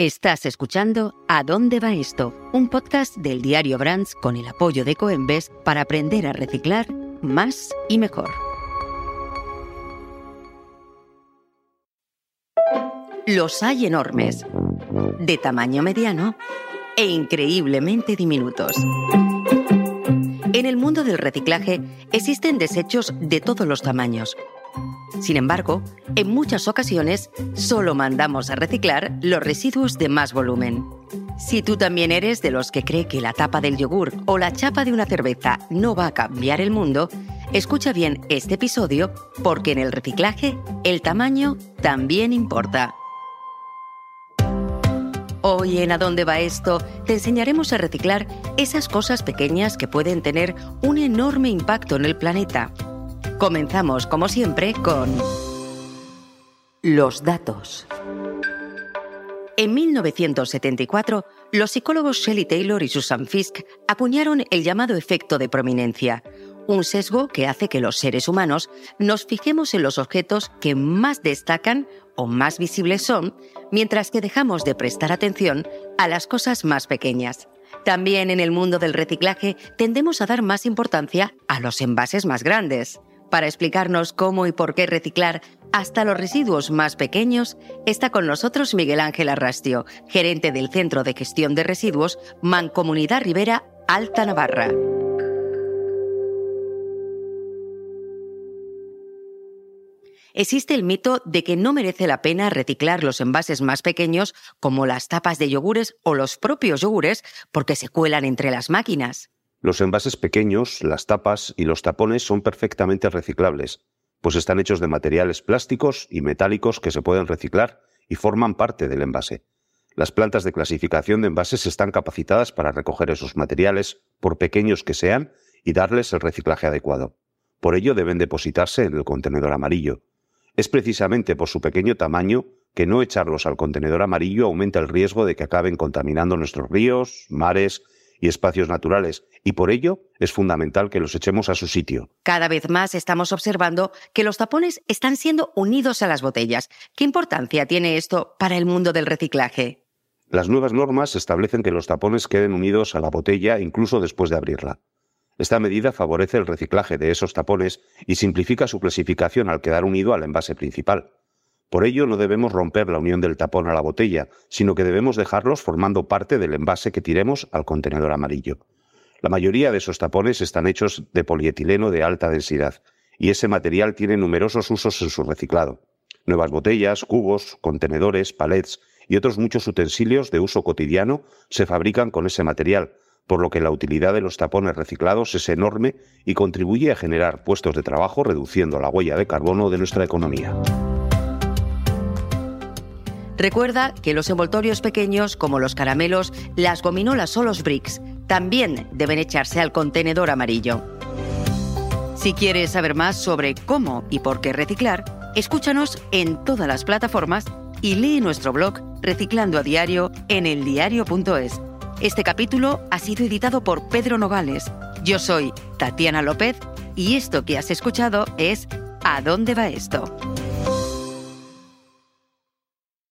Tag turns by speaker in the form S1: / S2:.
S1: Estás escuchando ¿A dónde va esto? Un podcast del diario Brands con el apoyo de Coembes para aprender a reciclar más y mejor. Los hay enormes, de tamaño mediano e increíblemente diminutos. En el mundo del reciclaje existen desechos de todos los tamaños sin embargo, en muchas ocasiones solo mandamos a reciclar los residuos de más volumen. Si tú también eres de los que cree que la tapa del yogur o la chapa de una cerveza no va a cambiar el mundo, escucha bien este episodio porque en el reciclaje el tamaño también importa. Hoy en A dónde va esto te enseñaremos a reciclar esas cosas pequeñas que pueden tener un enorme impacto en el planeta Comenzamos, como siempre, con los datos. En 1974, los psicólogos Shelley Taylor y Susan Fisk acuñaron el llamado efecto de prominencia, un sesgo que hace que los seres humanos nos fijemos en los objetos que más destacan o más visibles son, mientras que dejamos de prestar atención a las cosas más pequeñas. También en el mundo del reciclaje tendemos a dar más importancia a los envases más grandes. Para explicarnos cómo y por qué reciclar hasta los residuos más pequeños, está con nosotros Miguel Ángel Arrastio, gerente del Centro de Gestión de Residuos Mancomunidad Rivera, Alta Navarra. Existe el mito de que no merece la pena reciclar los envases más pequeños como las tapas de yogures o los propios yogures porque se cuelan entre las máquinas.
S2: Los envases pequeños, las tapas y los tapones son perfectamente reciclables, pues están hechos de materiales plásticos y metálicos que se pueden reciclar y forman parte del envase. Las plantas de clasificación de envases están capacitadas para recoger esos materiales, por pequeños que sean, y darles el reciclaje adecuado. Por ello deben depositarse en el contenedor amarillo. Es precisamente por su pequeño tamaño que no echarlos al contenedor amarillo aumenta el riesgo de que acaben contaminando nuestros ríos, mares y espacios naturales, y por ello es fundamental que los echemos a su sitio.
S1: Cada vez más estamos observando que los tapones están siendo unidos a las botellas. ¿Qué importancia tiene esto para el mundo del reciclaje?
S2: Las nuevas normas establecen que los tapones queden unidos a la botella incluso después de abrirla. Esta medida favorece el reciclaje de esos tapones y simplifica su clasificación al quedar unido al envase principal. Por ello no debemos romper la unión del tapón a la botella, sino que debemos dejarlos formando parte del envase que tiremos al contenedor amarillo. La mayoría de esos tapones están hechos de polietileno de alta densidad, y ese material tiene numerosos usos en su reciclado. Nuevas botellas, cubos, contenedores, palets y otros muchos utensilios de uso cotidiano se fabrican con ese material, por lo que la utilidad de los tapones reciclados es enorme y contribuye a generar puestos de trabajo reduciendo la huella de carbono de nuestra economía.
S1: Recuerda que los envoltorios pequeños, como los caramelos, las gominolas o los bricks, también deben echarse al contenedor amarillo. Si quieres saber más sobre cómo y por qué reciclar, escúchanos en todas las plataformas y lee nuestro blog Reciclando a Diario en eldiario.es. Este capítulo ha sido editado por Pedro Nogales. Yo soy Tatiana López y esto que has escuchado es ¿A dónde va esto?